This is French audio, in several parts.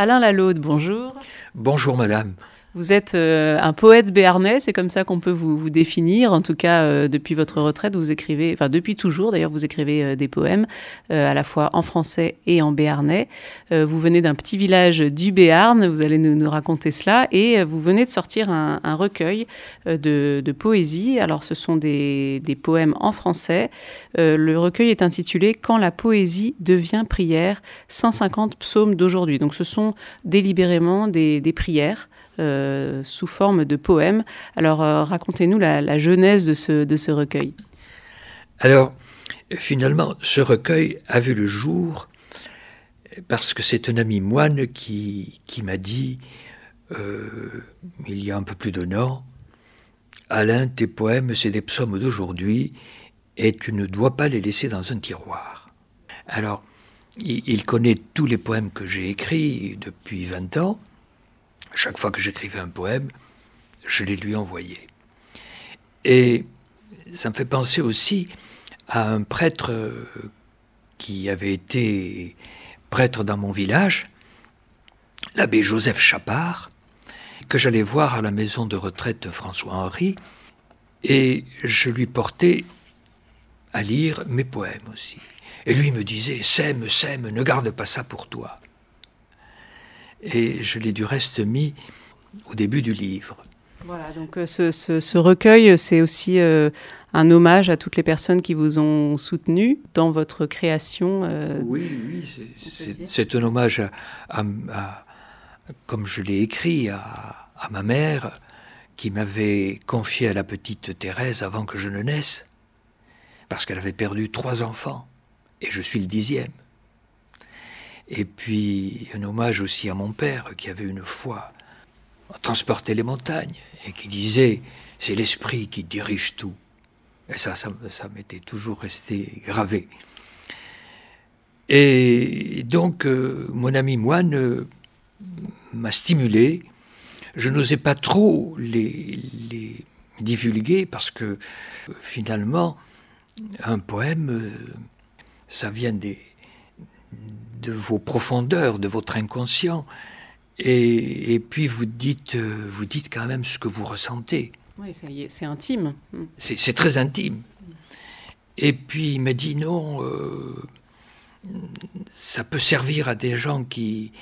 Alain Lalaude, bonjour. Bonjour madame. Vous êtes euh, un poète béarnais, c'est comme ça qu'on peut vous, définir. En tout cas, euh, depuis votre retraite, vous écrivez, enfin depuis toujours d'ailleurs, vous écrivez euh, des poèmes à la fois en français et en béarnais. vous venez d'un petit village du Béarn, vous allez nous, raconter cela, et vous venez de sortir un, recueil de, poésie. Alors, ce sont des, poèmes en français. le recueil est intitulé Quand la poésie devient prière, 150 psaumes d'aujourd'hui. Donc, ce sont délibérément des prières. Euh, sous forme de poèmes. Alors euh, racontez-nous la, genèse de ce, recueil. Alors finalement, ce recueil a vu le jour parce que c'est un ami moine qui, qui m'a dit, euh, il y a un peu plus d'un an, Alain, tes poèmes, c'est des psaumes d'aujourd'hui, et tu ne dois pas les laisser dans un tiroir. Alors, il connaît tous les poèmes que j'ai écrits depuis 20 ans, chaque fois que j'écrivais un poème, je les lui envoyais. Et ça me fait penser aussi à un prêtre euh, qui avait été prêtre dans mon village, l'abbé Joseph Chapard, que j'allais voir à la maison de retraite de François-Henri, et je lui portais à lire mes poèmes aussi. Et lui me disait, sème, sème, ne garde pas ça pour toi et je l'ai du reste mis au début du livre. Voilà, donc euh, ce, recueil, c'est aussi euh, un hommage à toutes les personnes qui vous ont soutenu dans votre création. Euh, oui, oui, c'est un hommage à, comme je l'ai écrit, à, à, ma mère qui m'avait confié à la petite Thérèse avant que je ne naisse, parce qu'elle avait perdu trois enfants, et je suis le dixième. Et puis un hommage aussi à mon père qui avait une foi à transporter les montagnes et qui disait c'est l'esprit qui dirige tout. Et ça, ça, m'était toujours resté gravé. Et donc, euh, mon ami moine euh, m'a stimulé. Je n'osais pas trop les, les, divulguer parce que euh, finalement, un poème, ça vient des, de vos profondeurs, de votre inconscient. Et, puis vous dites, euh, vous dites quand même ce que vous ressentez. Oui, c'est intime. C'est très intime. Et puis il m'a dit non, euh, ça peut servir à des gens qui,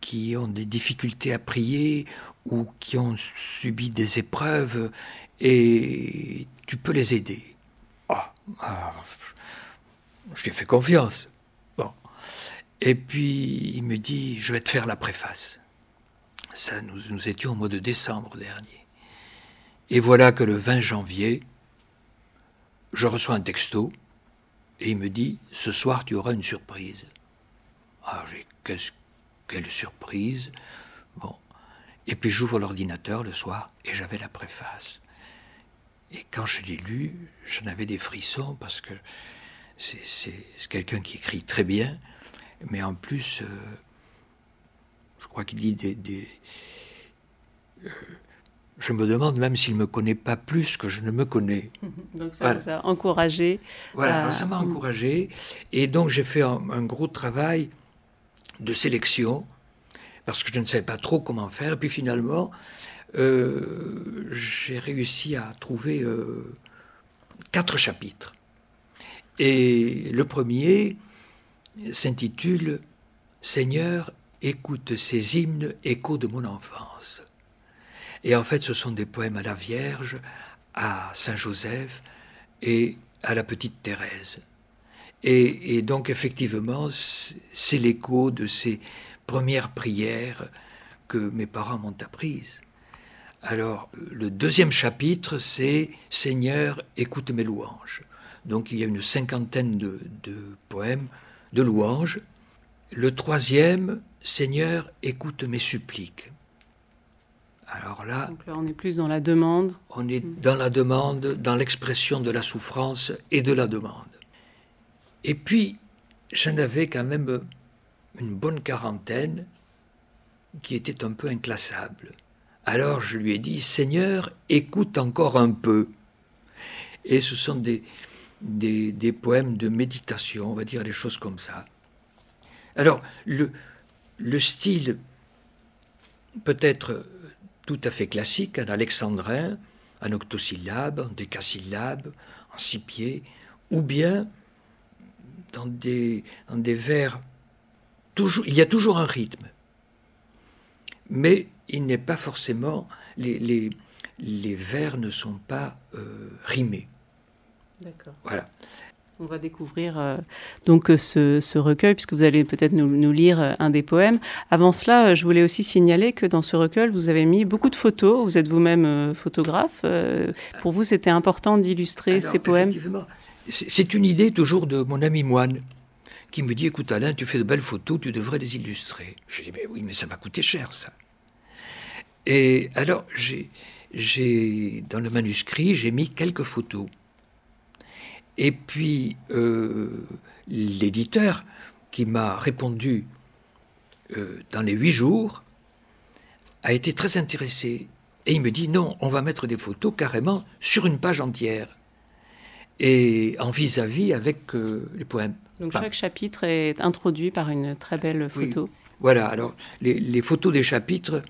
qui ont des difficultés à prier ou qui ont subi des épreuves et tu peux les aider. Ah, ah je lui ai fait confiance. Et puis il me dit, je vais te faire la préface. Ça, nous, nous étions au mois de décembre dernier. Et voilà que le 20 janvier, je reçois un texto et il me dit, ce soir tu auras une surprise. Ah, j'ai quelle surprise. Bon. Et puis j'ouvre l'ordinateur le soir et j'avais la préface. Et quand je l'ai lu, j'en avais des frissons parce que c'est quelqu'un qui écrit très bien mais en plus, euh, je crois qu'il dit des... Euh, je me demande même s'il ne me connaît pas plus que je ne me connais. donc ça vous a encouragé. Voilà, ça m'a encouragé. Et donc j'ai fait un, gros travail de sélection, parce que je ne savais pas trop comment faire. Et puis finalement, euh, j'ai réussi à trouver quatre chapitres. Et le premier, s'intitule Seigneur, écoute ces hymnes, échos de mon enfance. Et en fait, ce sont des poèmes à la Vierge, à Saint Joseph et à la petite Thérèse. Et, donc, effectivement, c'est l'écho de ces premières prières que mes parents m'ont apprises. Alors, le deuxième chapitre, c'est Seigneur, écoute mes louanges. Donc, il y a une cinquantaine de, de poèmes de louanges. Le troisième, Seigneur, écoute mes suppliques. Alors là, on est plus dans la demande. On est dans la demande, dans l'expression de la souffrance et de la demande. Et puis, j'en avais quand même une bonne quarantaine qui était un peu inclassable. Alors je lui ai dit, Seigneur, écoute encore un peu. Et ce sont des, des, poèmes de méditation, on va dire des choses comme ça. Alors, le, le style peut être tout à fait classique, un alexandrin, un octosyllabe, un décasyllabe, en six pieds, ou bien dans des, dans vers, toujours, il y a toujours un rythme, mais il n'est pas forcément, les vers ne sont pas euh, rimés. D'accord. Voilà. On va découvrir euh, donc euh, ce, recueil, puisque vous allez peut-être nous, lire euh, un des poèmes. Avant cela, je voulais aussi signaler que dans ce recueil, vous avez mis beaucoup de photos. Vous êtes vous-même photographe. pour vous, c'était important d'illustrer ces poèmes C'est une idée toujours de mon ami moine qui me dit Écoute, Alain, tu fais de belles photos, tu devrais les illustrer. Je dis Mais oui, mais ça va coûter cher, ça. Et alors, j'ai, dans le manuscrit, j'ai mis quelques photos. Et puis, euh, l'éditeur qui m'a répondu euh, dans les huit jours a été très intéressé. Et il me dit non, on va mettre des photos carrément sur une page entière. Et en vis-à-vis avec euh, les poèmes. Donc chaque chapitre est introduit par une très belle photo. Voilà, alors les, photos des chapitres,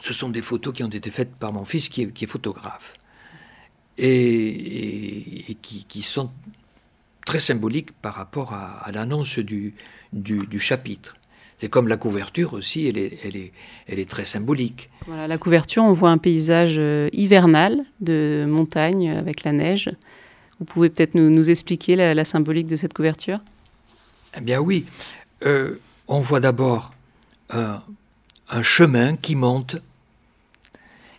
ce sont des photos qui ont été faites par mon fils qui est photographe et, qui, sont très symboliques par rapport à, l'annonce du, du, chapitre. C'est comme la couverture aussi, elle est, elle est, elle est très symbolique. Voilà, la couverture, on voit un paysage euh, hivernal de montagne avec la neige. Vous pouvez peut-être nous, nous, expliquer la, symbolique de cette couverture? Eh bien oui, euh, on voit d'abord un, un chemin qui monte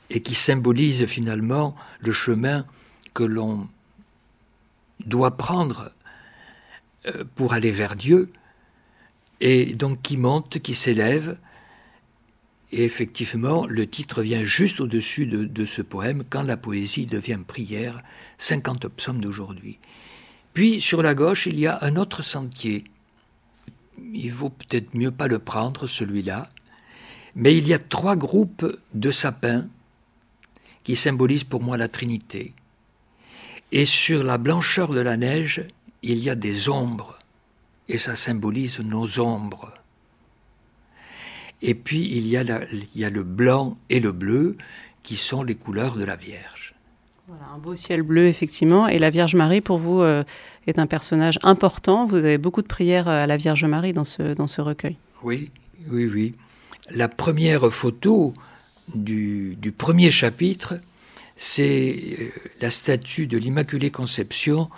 et qui symbolise finalement le chemin que l'on doit prendre euh, pour aller vers Dieu, et donc qui monte, qui s'élève. Et effectivement, le titre vient juste au-dessus de, ce poème, Quand la poésie devient prière, 50 psaumes d'aujourd'hui. Puis sur la gauche, il y a un autre sentier. Il vaut peut-être mieux pas le prendre, celui-là. Mais il y a trois groupes de sapins qui symbolisent pour moi la Trinité. Et sur la blancheur de la neige, il y a des ombres, et ça symbolise nos ombres. Et puis il y a, il y a le blanc et le bleu, qui sont les couleurs de la Vierge. Voilà, un beau ciel bleu, effectivement. Et la Vierge Marie, pour vous, euh, est un personnage important. Vous avez beaucoup de prières à la Vierge Marie dans ce, dans ce recueil. Oui, oui, oui. La première photo du, du premier chapitre, c'est euh, la statue de l'Immaculée Conception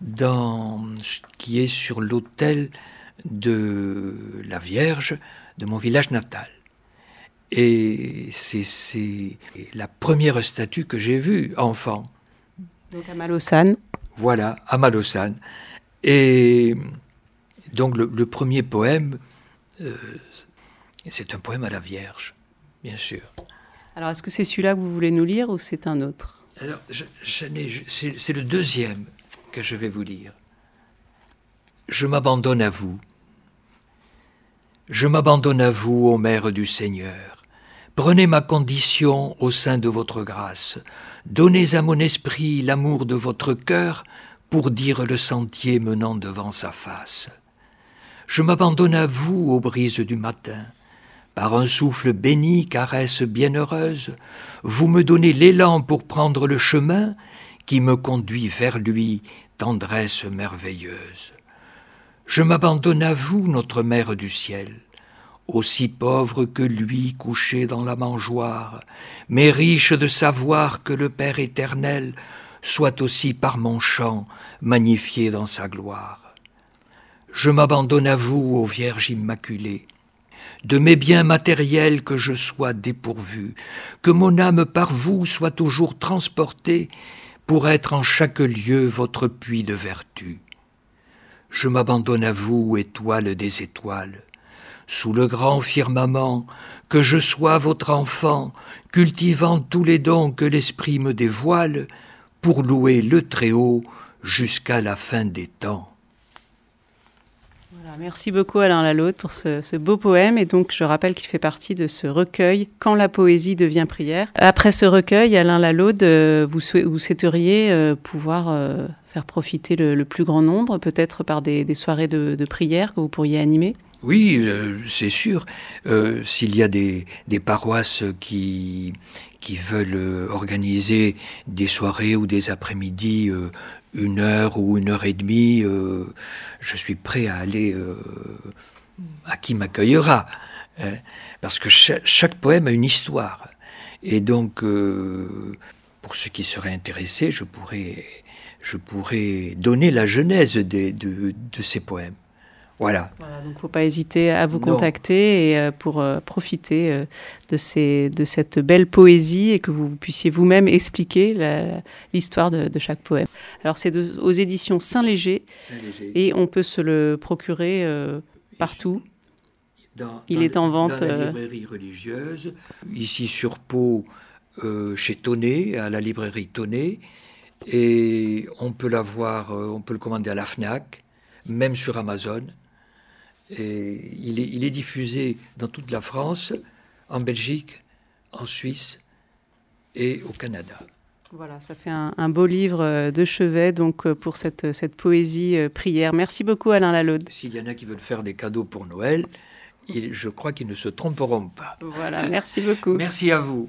dans, qui est sur l'autel de la Vierge de mon village natal. Et c'est la première statue que j'ai vue enfant. Donc à Malosane. Voilà, à Malosane. Et donc le, premier poème, euh, c'est un poème à la Vierge, bien sûr. Alors, est-ce que c'est celui-là que vous voulez nous lire ou c'est un autre? Alors, c'est le deuxième que je vais vous lire. Je m'abandonne à vous. Je m'abandonne à vous, ô Mère du Seigneur. Prenez ma condition au sein de votre grâce. Donnez à mon esprit l'amour de votre cœur pour dire le sentier menant devant sa face. Je m'abandonne à vous, ô brise du matin par un souffle béni, caresse bienheureuse, vous me donnez l'élan pour prendre le chemin qui me conduit vers lui, tendresse merveilleuse. Je m'abandonne à vous, notre Mère du ciel, aussi pauvre que lui couché dans la mangeoire, mais riche de savoir que le Père éternel soit aussi par mon chant magnifié dans sa gloire. Je m'abandonne à vous, ô Vierge Immaculée, de mes biens matériels que je sois dépourvu, que mon âme par vous soit toujours transportée pour être en chaque lieu votre puits de vertu. Je m'abandonne à vous, étoile des étoiles, sous le grand firmament, que je sois votre enfant, cultivant tous les dons que l'esprit me dévoile, pour louer le Très-Haut jusqu'à la fin des temps merci beaucoup Alain Lalaude pour ce, beau poème. Et donc, je rappelle qu'il fait partie de ce recueil Quand la poésie devient prière. Après ce recueil, Alain Lalaude, euh, vous, vous souhaiteriez euh, pouvoir euh, faire profiter le, plus grand nombre, peut-être par des, soirées de, prière que vous pourriez animer? Oui, euh, c'est sûr. Euh, s'il y a des, des, paroisses qui, qui veulent organiser des soirées ou des après-midi, une heure ou une heure et demie, je suis prêt à aller à qui m'accueillera. Hein. parce que chaque, poème a une histoire. Et donc, pour ceux qui seraient intéressés, je pourrais, je pourrais donner la genèse de, de ces poèmes. Voilà. donc il ne faut pas hésiter à vous contacter et, euh, pour euh, profiter euh, de, ces, de cette belle poésie et que vous puissiez vous-même expliquer l'histoire de, chaque poème. Alors c'est aux éditions Saint-Léger et on peut se le procurer partout. il est en vente. Dans la librairie religieuse, ici sur Pau, chez Tonnet, à la librairie Tonnet. Et on peut l'avoir, on peut le commander à la FNAC, même sur Amazon. Et il, est, diffusé dans toute la France, en Belgique, en Suisse et au Canada. Voilà, ça fait un, beau livre euh, de chevet donc euh, pour cette, cette poésie euh, prière. Merci beaucoup Alain Lalaude. S'il y en a qui veulent faire des cadeaux pour Noël, je crois qu'ils ne se tromperont pas. Voilà, merci beaucoup. merci à vous.